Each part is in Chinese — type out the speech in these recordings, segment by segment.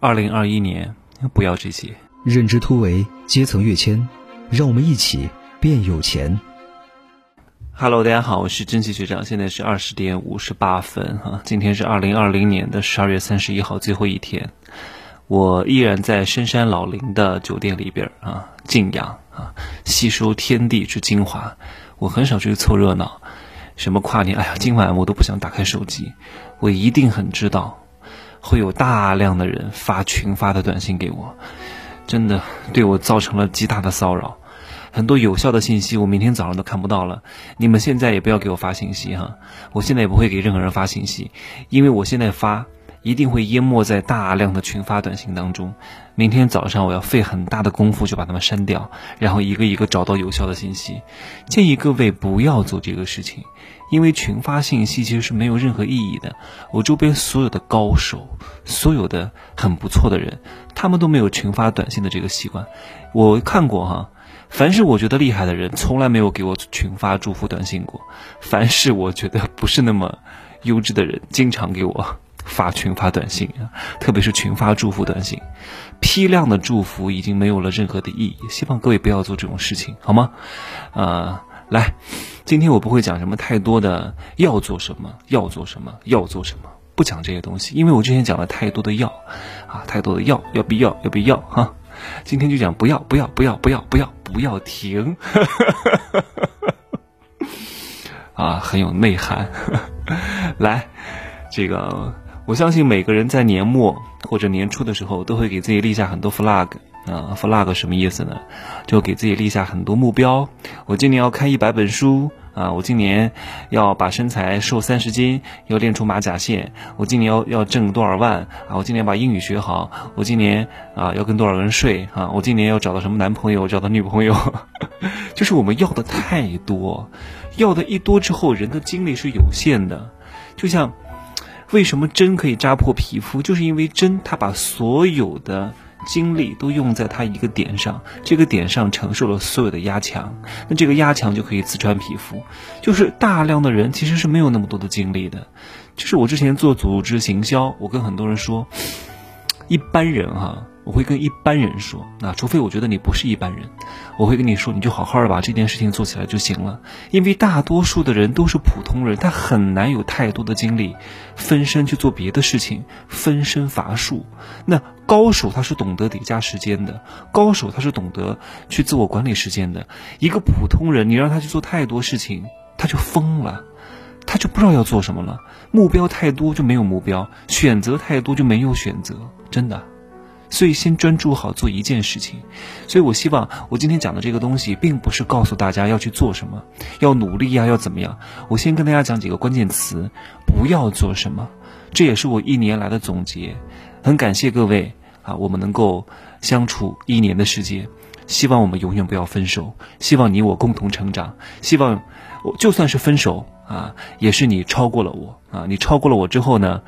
二零二一年，不要这些。认知突围，阶层跃迁，让我们一起变有钱。Hello，大家好，我是真奇学长，现在是二十点五十八分哈，今天是二零二零年的十二月三十一号，最后一天，我依然在深山老林的酒店里边啊，静养啊，吸收天地之精华。我很少去凑热闹，什么跨年，哎呀，今晚我都不想打开手机，我一定很知道。会有大量的人发群发的短信给我，真的对我造成了极大的骚扰。很多有效的信息我明天早上都看不到了。你们现在也不要给我发信息哈，我现在也不会给任何人发信息，因为我现在发一定会淹没在大量的群发短信当中。明天早上我要费很大的功夫就把它们删掉，然后一个一个找到有效的信息。建议各位不要做这个事情。因为群发信息其实是没有任何意义的。我周边所有的高手，所有的很不错的人，他们都没有群发短信的这个习惯。我看过哈，凡是我觉得厉害的人，从来没有给我群发祝福短信过；凡是我觉得不是那么优质的人，经常给我发群发短信啊，特别是群发祝福短信，批量的祝福已经没有了任何的意义。希望各位不要做这种事情，好吗？啊。来，今天我不会讲什么太多的要做什么，要做什么，要做什么，不讲这些东西，因为我之前讲了太多的要，啊，太多的要，要必要，要必要哈。今天就讲不要，不要，不要，不要，不要，不要停，啊，很有内涵。来，这个我相信每个人在年末或者年初的时候，都会给自己立下很多 flag。啊，flag 什么意思呢？就给自己立下很多目标。我今年要看一百本书啊！我今年要把身材瘦三十斤，要练出马甲线。我今年要要挣多少万啊！我今年把英语学好。我今年啊要跟多少人睡啊！我今年要找到什么男朋友，找到女朋友。就是我们要的太多，要的一多之后，人的精力是有限的。就像为什么针可以扎破皮肤，就是因为针它把所有的。精力都用在他一个点上，这个点上承受了所有的压强，那这个压强就可以刺穿皮肤。就是大量的人其实是没有那么多的精力的。就是我之前做组织行销，我跟很多人说，一般人哈。我会跟一般人说，那除非我觉得你不是一般人，我会跟你说，你就好好的把这件事情做起来就行了。因为大多数的人都是普通人，他很难有太多的精力分身去做别的事情，分身乏术。那高手他是懂得叠加时间的，高手他是懂得去自我管理时间的。一个普通人，你让他去做太多事情，他就疯了，他就不知道要做什么了。目标太多就没有目标，选择太多就没有选择，真的。所以先专注好做一件事情，所以我希望我今天讲的这个东西，并不是告诉大家要去做什么，要努力呀，要怎么样。我先跟大家讲几个关键词，不要做什么，这也是我一年来的总结。很感谢各位啊，我们能够相处一年的时间，希望我们永远不要分手，希望你我共同成长，希望我就算是分手。啊，也是你超过了我啊！你超过了我之后呢，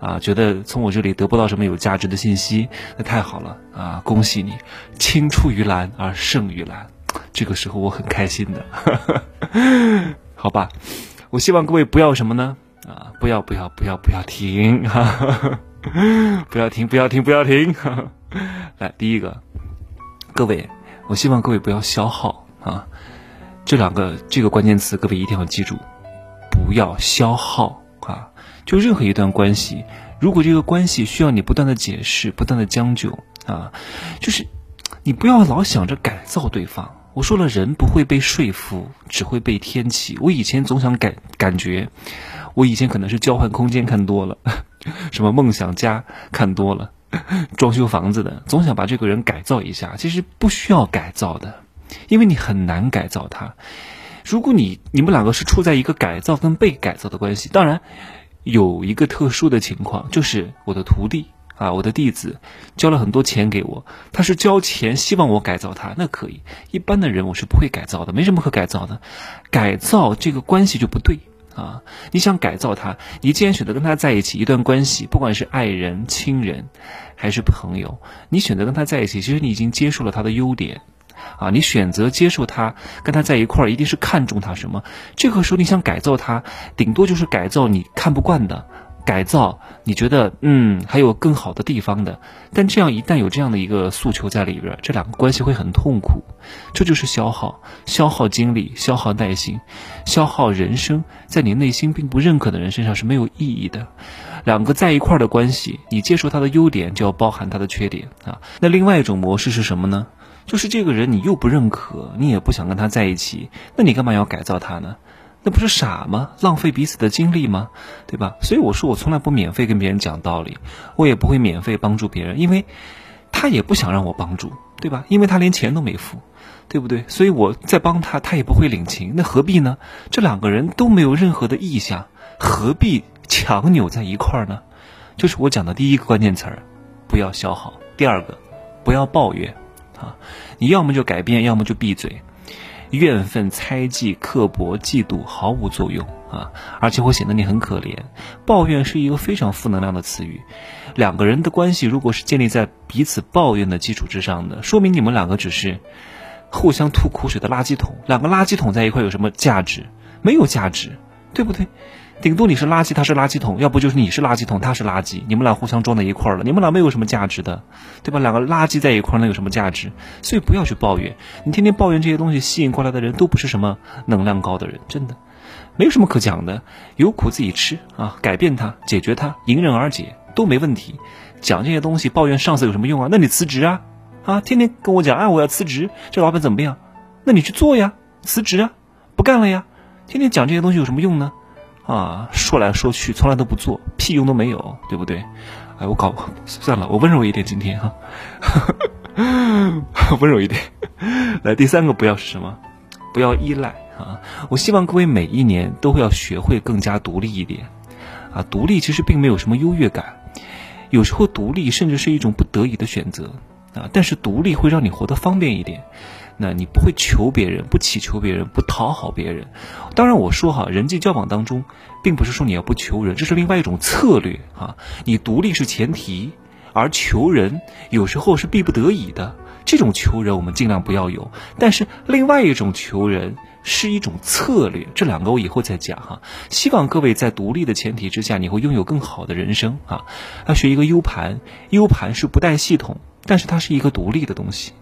啊，觉得从我这里得不到什么有价值的信息，那太好了啊！恭喜你，青出于蓝而胜于蓝，这个时候我很开心的，好吧？我希望各位不要什么呢？啊，不要不要不要不要停哈，不要停不要停不要停！来，第一个，各位，我希望各位不要消耗啊，这两个这个关键词，各位一定要记住。不要消耗啊！就任何一段关系，如果这个关系需要你不断的解释、不断的将就啊，就是你不要老想着改造对方。我说了，人不会被说服，只会被天启。我以前总想感感觉，我以前可能是交换空间看多了，什么梦想家看多了，装修房子的，总想把这个人改造一下。其实不需要改造的，因为你很难改造他。如果你你们两个是处在一个改造跟被改造的关系，当然有一个特殊的情况，就是我的徒弟啊，我的弟子交了很多钱给我，他是交钱希望我改造他，那可以。一般的人我是不会改造的，没什么可改造的。改造这个关系就不对啊！你想改造他，你既然选择跟他在一起，一段关系，不管是爱人、亲人还是朋友，你选择跟他在一起，其实你已经接受了他的优点。啊，你选择接受他，跟他在一块儿，一定是看中他什么？这个时候你想改造他，顶多就是改造你看不惯的、改造，你觉得嗯还有更好的地方的，但这样一旦有这样的一个诉求在里边，这两个关系会很痛苦，这就是消耗，消耗精力，消耗耐心，消耗人生，在你内心并不认可的人身上是没有意义的。两个在一块儿的关系，你接受他的优点，就要包含他的缺点啊。那另外一种模式是什么呢？就是这个人你又不认可，你也不想跟他在一起，那你干嘛要改造他呢？那不是傻吗？浪费彼此的精力吗？对吧？所以我说我从来不免费跟别人讲道理，我也不会免费帮助别人，因为他也不想让我帮助，对吧？因为他连钱都没付，对不对？所以我在帮他，他也不会领情，那何必呢？这两个人都没有任何的意向，何必强扭在一块儿呢？就是我讲的第一个关键词儿，不要消耗；第二个，不要抱怨啊！你要么就改变，要么就闭嘴。怨愤、猜忌、刻薄、嫉妒毫无作用啊，而且会显得你很可怜。抱怨是一个非常负能量的词语。两个人的关系如果是建立在彼此抱怨的基础之上的，说明你们两个只是互相吐苦水的垃圾桶。两个垃圾桶在一块有什么价值？没有价值，对不对？顶多你是垃圾，他是垃圾桶，要不就是你是垃圾桶，他是垃圾，你们俩互相装在一块儿了，你们俩没有什么价值的，对吧？两个垃圾在一块儿，能有什么价值？所以不要去抱怨，你天天抱怨这些东西，吸引过来的人都不是什么能量高的人，真的，没有什么可讲的，有苦自己吃啊，改变它，解决它，迎刃而解都没问题。讲这些东西，抱怨上司有什么用啊？那你辞职啊，啊，天天跟我讲，哎，我要辞职，这老板怎么样？那你去做呀，辞职啊，不干了呀，天天讲这些东西有什么用呢？啊，说来说去，从来都不做，屁用都没有，对不对？哎，我搞算了，我温柔一点，今天哈，温柔一点。来，第三个不要是什么？不要依赖啊！我希望各位每一年都会要学会更加独立一点啊！独立其实并没有什么优越感，有时候独立甚至是一种不得已的选择啊！但是独立会让你活得方便一点。那你不会求别人，不祈求别人，不讨好别人。当然，我说哈，人际交往当中，并不是说你要不求人，这是另外一种策略啊。你独立是前提，而求人有时候是逼不得已的。这种求人我们尽量不要有。但是另外一种求人是一种策略，这两个我以后再讲哈。希望各位在独立的前提之下，你会拥有更好的人生啊。要学一个 U 盘，U 盘是不带系统，但是它是一个独立的东西。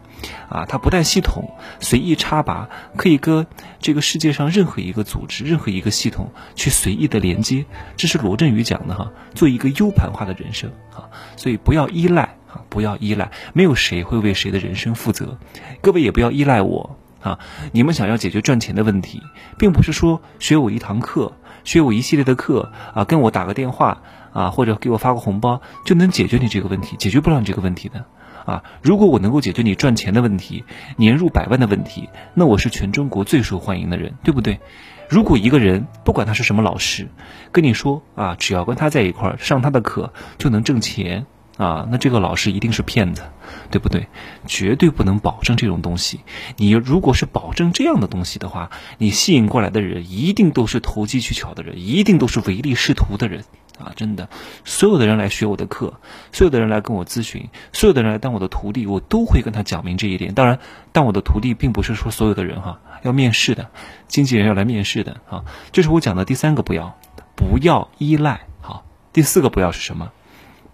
啊，它不带系统，随意插拔，可以跟这个世界上任何一个组织、任何一个系统去随意的连接。这是罗振宇讲的哈，做一个 U 盘化的人生啊，所以不要依赖啊，不要依赖，没有谁会为谁的人生负责。各位也不要依赖我啊，你们想要解决赚钱的问题，并不是说学我一堂课、学我一系列的课啊，跟我打个电话啊，或者给我发个红包就能解决你这个问题，解决不了你这个问题的。啊，如果我能够解决你赚钱的问题，年入百万的问题，那我是全中国最受欢迎的人，对不对？如果一个人不管他是什么老师，跟你说啊，只要跟他在一块儿上他的课就能挣钱啊，那这个老师一定是骗子，对不对？绝对不能保证这种东西。你如果是保证这样的东西的话，你吸引过来的人一定都是投机取巧的人，一定都是唯利是图的人。啊，真的，所有的人来学我的课，所有的人来跟我咨询，所有的人来当我的徒弟，我都会跟他讲明这一点。当然，当我的徒弟并不是说所有的人哈，要面试的，经纪人要来面试的啊。这是我讲的第三个不要，不要依赖。好，第四个不要是什么？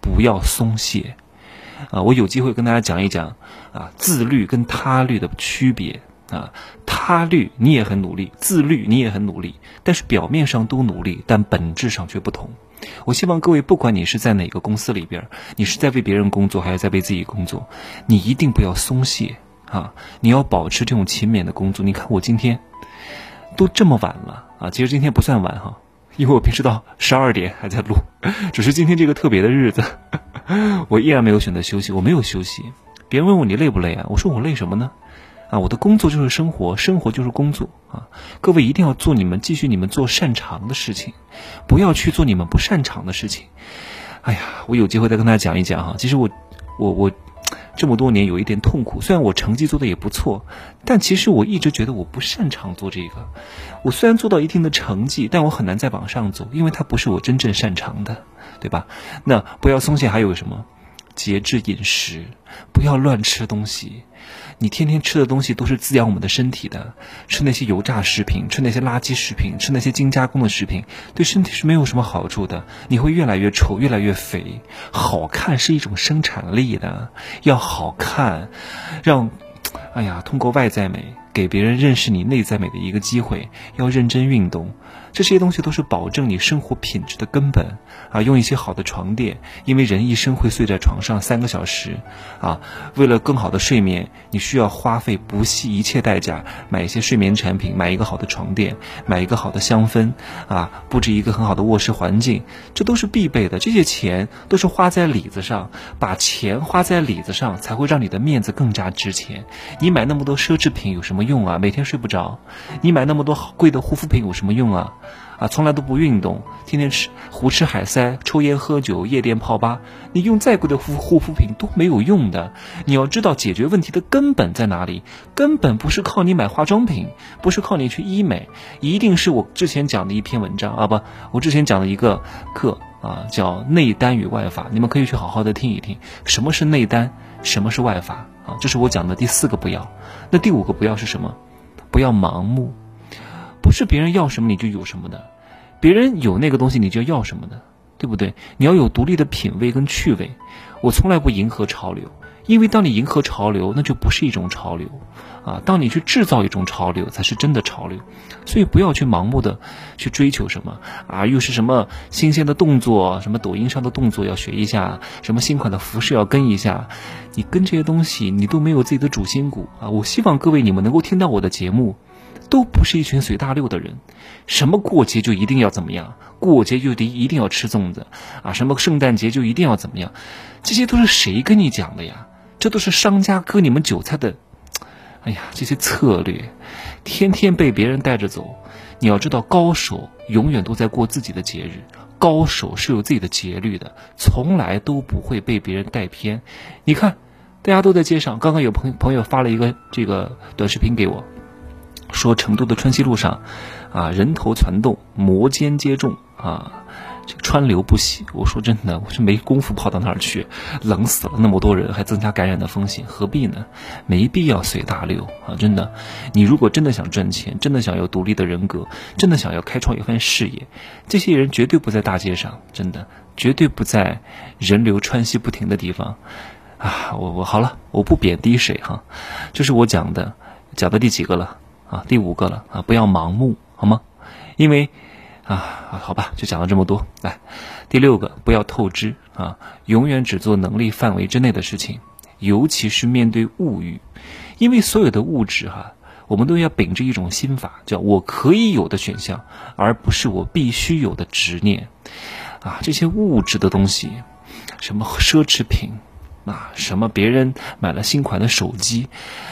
不要松懈。啊，我有机会跟大家讲一讲啊，自律跟他律的区别啊。他律你也很努力，自律你也很努力，但是表面上都努力，但本质上却不同。我希望各位，不管你是在哪个公司里边，你是在为别人工作，还是在为自己工作，你一定不要松懈啊！你要保持这种勤勉的工作。你看我今天都这么晚了啊，其实今天不算晚哈，因为我平时到十二点还在录，只是今天这个特别的日子，我依然没有选择休息，我没有休息。别人问我你累不累啊？我说我累什么呢？啊，我的工作就是生活，生活就是工作啊！各位一定要做你们继续你们做擅长的事情，不要去做你们不擅长的事情。哎呀，我有机会再跟大家讲一讲哈。其实我，我我这么多年有一点痛苦，虽然我成绩做的也不错，但其实我一直觉得我不擅长做这个。我虽然做到一定的成绩，但我很难再往上走，因为它不是我真正擅长的，对吧？那不要松懈，还有什么？节制饮食，不要乱吃东西。你天天吃的东西都是滋养我们的身体的，吃那些油炸食品，吃那些垃圾食品，吃那些精加工的食品，对身体是没有什么好处的。你会越来越丑，越来越肥。好看是一种生产力的，要好看，让，哎呀，通过外在美给别人认识你内在美的一个机会。要认真运动。这些东西都是保证你生活品质的根本啊！用一些好的床垫，因为人一生会睡在床上三个小时啊。为了更好的睡眠，你需要花费不惜一切代价买一些睡眠产品，买一个好的床垫，买一个好的香氛啊，布置一个很好的卧室环境，这都是必备的。这些钱都是花在里子上，把钱花在里子上，才会让你的面子更加值钱。你买那么多奢侈品有什么用啊？每天睡不着。你买那么多好贵的护肤品有什么用啊？啊，从来都不运动，天天吃胡吃海塞，抽烟喝酒，夜店泡吧。你用再贵的护护肤品都没有用的。你要知道解决问题的根本在哪里？根本不是靠你买化妆品，不是靠你去医美，一定是我之前讲的一篇文章啊，不，我之前讲的一个课啊，叫内丹与外法。你们可以去好好的听一听，什么是内丹，什么是外法啊？这是我讲的第四个不要。那第五个不要是什么？不要盲目。不是别人要什么你就有什么的，别人有那个东西你就要什么的，对不对？你要有独立的品味跟趣味。我从来不迎合潮流，因为当你迎合潮流，那就不是一种潮流，啊，当你去制造一种潮流，才是真的潮流。所以不要去盲目的去追求什么啊，又是什么新鲜的动作，什么抖音上的动作要学一下，什么新款的服饰要跟一下，你跟这些东西你都没有自己的主心骨啊！我希望各位你们能够听到我的节目。都不是一群随大溜的人，什么过节就一定要怎么样？过节就得一定要吃粽子啊？什么圣诞节就一定要怎么样？这些都是谁跟你讲的呀？这都是商家割你们韭菜的，哎呀，这些策略，天天被别人带着走。你要知道，高手永远都在过自己的节日，高手是有自己的节律的，从来都不会被别人带偏。你看，大家都在街上，刚刚有朋朋友发了一个这个短视频给我。说成都的春熙路上，啊，人头攒动，摩肩接踵，啊，这个川流不息。我说真的，我是没工夫跑到那儿去，冷死了，那么多人，还增加感染的风险，何必呢？没必要随大流啊！真的，你如果真的想赚钱，真的想要独立的人格，真的想要开创一番事业，这些人绝对不在大街上，真的，绝对不在人流川西不停的地方。啊，我我好了，我不贬低谁哈，就是我讲的，讲到第几个了？啊，第五个了啊，不要盲目，好吗？因为，啊，好吧，就讲了这么多。来，第六个，不要透支啊，永远只做能力范围之内的事情，尤其是面对物欲，因为所有的物质哈，我们都要秉着一种心法，叫我可以有的选项，而不是我必须有的执念。啊，这些物质的东西，什么奢侈品。啊，什么别人买了新款的手机，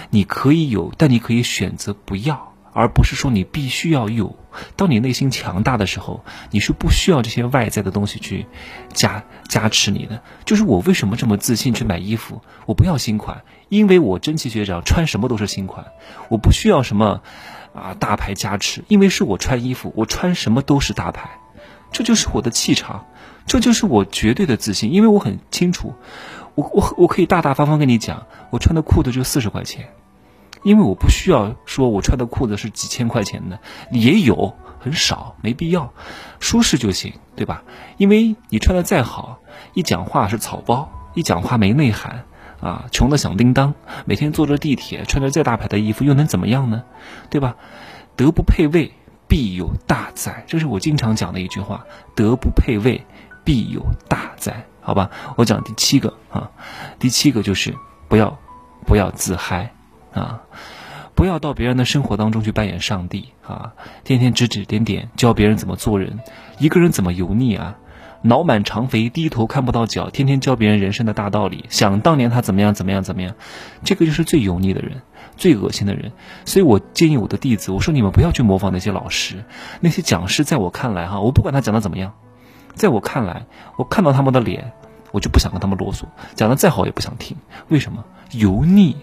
你可以有，但你可以选择不要，而不是说你必须要有。当你内心强大的时候，你是不需要这些外在的东西去加加持你的。就是我为什么这么自信去买衣服？我不要新款，因为我真气学长穿什么都是新款，我不需要什么啊大牌加持，因为是我穿衣服，我穿什么都是大牌，这就是我的气场，这就是我绝对的自信，因为我很清楚。我我我可以大大方方跟你讲，我穿的裤子就四十块钱，因为我不需要说我穿的裤子是几千块钱的，也有很少，没必要，舒适就行，对吧？因为你穿的再好，一讲话是草包，一讲话没内涵，啊，穷的响叮当，每天坐着地铁，穿着再大牌的衣服又能怎么样呢？对吧？德不配位，必有大灾，这是我经常讲的一句话，德不配位，必有大灾。好吧，我讲第七个啊，第七个就是不要不要自嗨啊，不要到别人的生活当中去扮演上帝啊，天天指指点点教别人怎么做人，一个人怎么油腻啊，脑满肠肥低头看不到脚，天天教别人人生的大道理，想当年他怎么样怎么样怎么样，这个就是最油腻的人，最恶心的人。所以我建议我的弟子，我说你们不要去模仿那些老师，那些讲师，在我看来哈，我不管他讲的怎么样。在我看来，我看到他们的脸，我就不想跟他们啰嗦，讲的再好也不想听。为什么？油腻。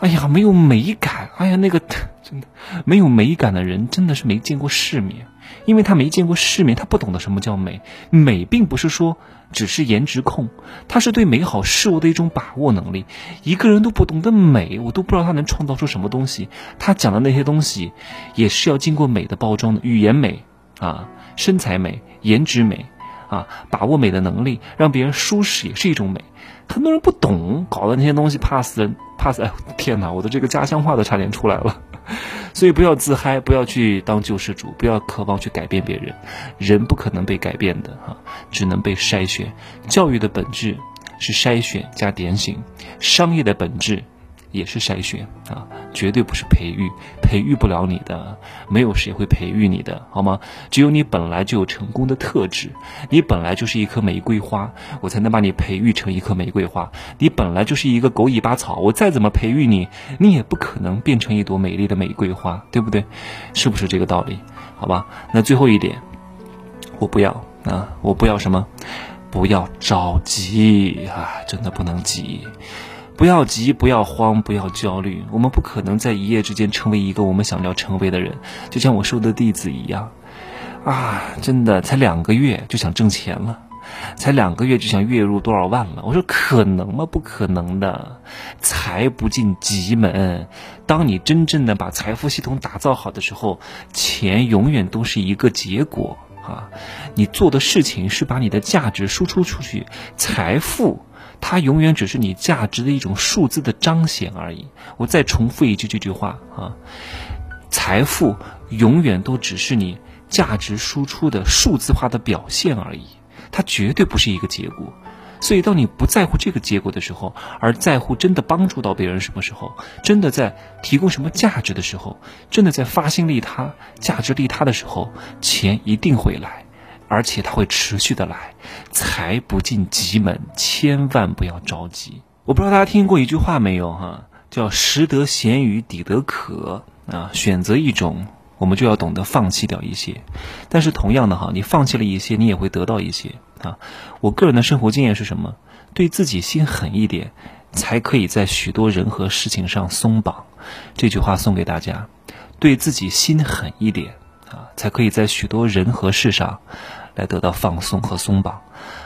哎呀，没有美感。哎呀，那个真的没有美感的人，真的是没见过世面。因为他没见过世面，他不懂得什么叫美。美并不是说只是颜值控，它是对美好事物的一种把握能力。一个人都不懂得美，我都不知道他能创造出什么东西。他讲的那些东西，也是要经过美的包装的，语言美啊，身材美，颜值美啊，把握美的能力，让别人舒适也是一种美。很多人不懂，搞的那些东西怕死人，怕死！哎，天哪，我的这个家乡话都差点出来了。所以不要自嗨，不要去当救世主，不要渴望去改变别人。人不可能被改变的哈，只能被筛选。教育的本质是筛选加点醒，商业的本质。也是筛选啊，绝对不是培育，培育不了你的，没有谁会培育你的，好吗？只有你本来就有成功的特质，你本来就是一棵玫瑰花，我才能把你培育成一棵玫瑰花。你本来就是一个狗尾巴草，我再怎么培育你，你也不可能变成一朵美丽的玫瑰花，对不对？是不是这个道理？好吧，那最后一点，我不要啊，我不要什么，不要着急啊，真的不能急。不要急，不要慌，不要焦虑。我们不可能在一夜之间成为一个我们想要成为的人，就像我收的弟子一样，啊，真的才两个月就想挣钱了，才两个月就想月入多少万了。我说可能吗？不可能的，财不进急门。当你真正的把财富系统打造好的时候，钱永远都是一个结果啊。你做的事情是把你的价值输出出去，财富。它永远只是你价值的一种数字的彰显而已。我再重复一句这句话啊，财富永远都只是你价值输出的数字化的表现而已，它绝对不是一个结果。所以，当你不在乎这个结果的时候，而在乎真的帮助到别人什么时候，真的在提供什么价值的时候，真的在发心利他、价值利他的时候，钱一定会来。而且它会持续的来，财不进急门，千万不要着急。我不知道大家听过一句话没有哈，叫“食得咸鱼抵得渴”啊。选择一种，我们就要懂得放弃掉一些。但是同样的哈，你放弃了一些，你也会得到一些啊。我个人的生活经验是什么？对自己心狠一点，才可以在许多人和事情上松绑。这句话送给大家：对自己心狠一点啊，才可以在许多人和事上。来得到放松和松绑，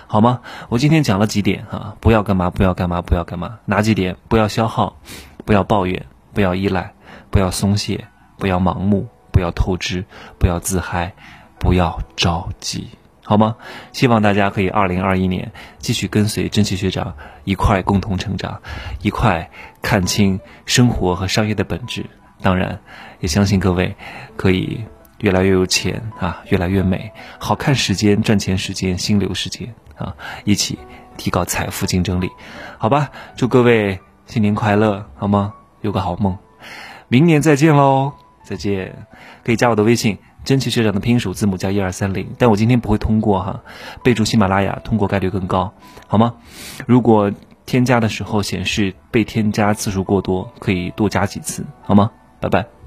好吗？我今天讲了几点啊？不要干嘛？不要干嘛？不要干嘛？哪几点？不要消耗，不要抱怨，不要依赖，不要松懈，不要盲目，不要透支，不要自嗨，不要着急，好吗？希望大家可以二零二一年继续跟随真奇学长一块共同成长，一块看清生活和商业的本质。当然，也相信各位可以。越来越有钱啊，越来越美，好看时间、赚钱时间、心流时间啊，一起提高财富竞争力，好吧？祝各位新年快乐，好吗？有个好梦，明年再见喽，再见！可以加我的微信，真奇学长的拼音首字母加一二三零，但我今天不会通过哈，备注喜马拉雅，通过概率更高，好吗？如果添加的时候显示被添加次数过多，可以多加几次，好吗？拜拜。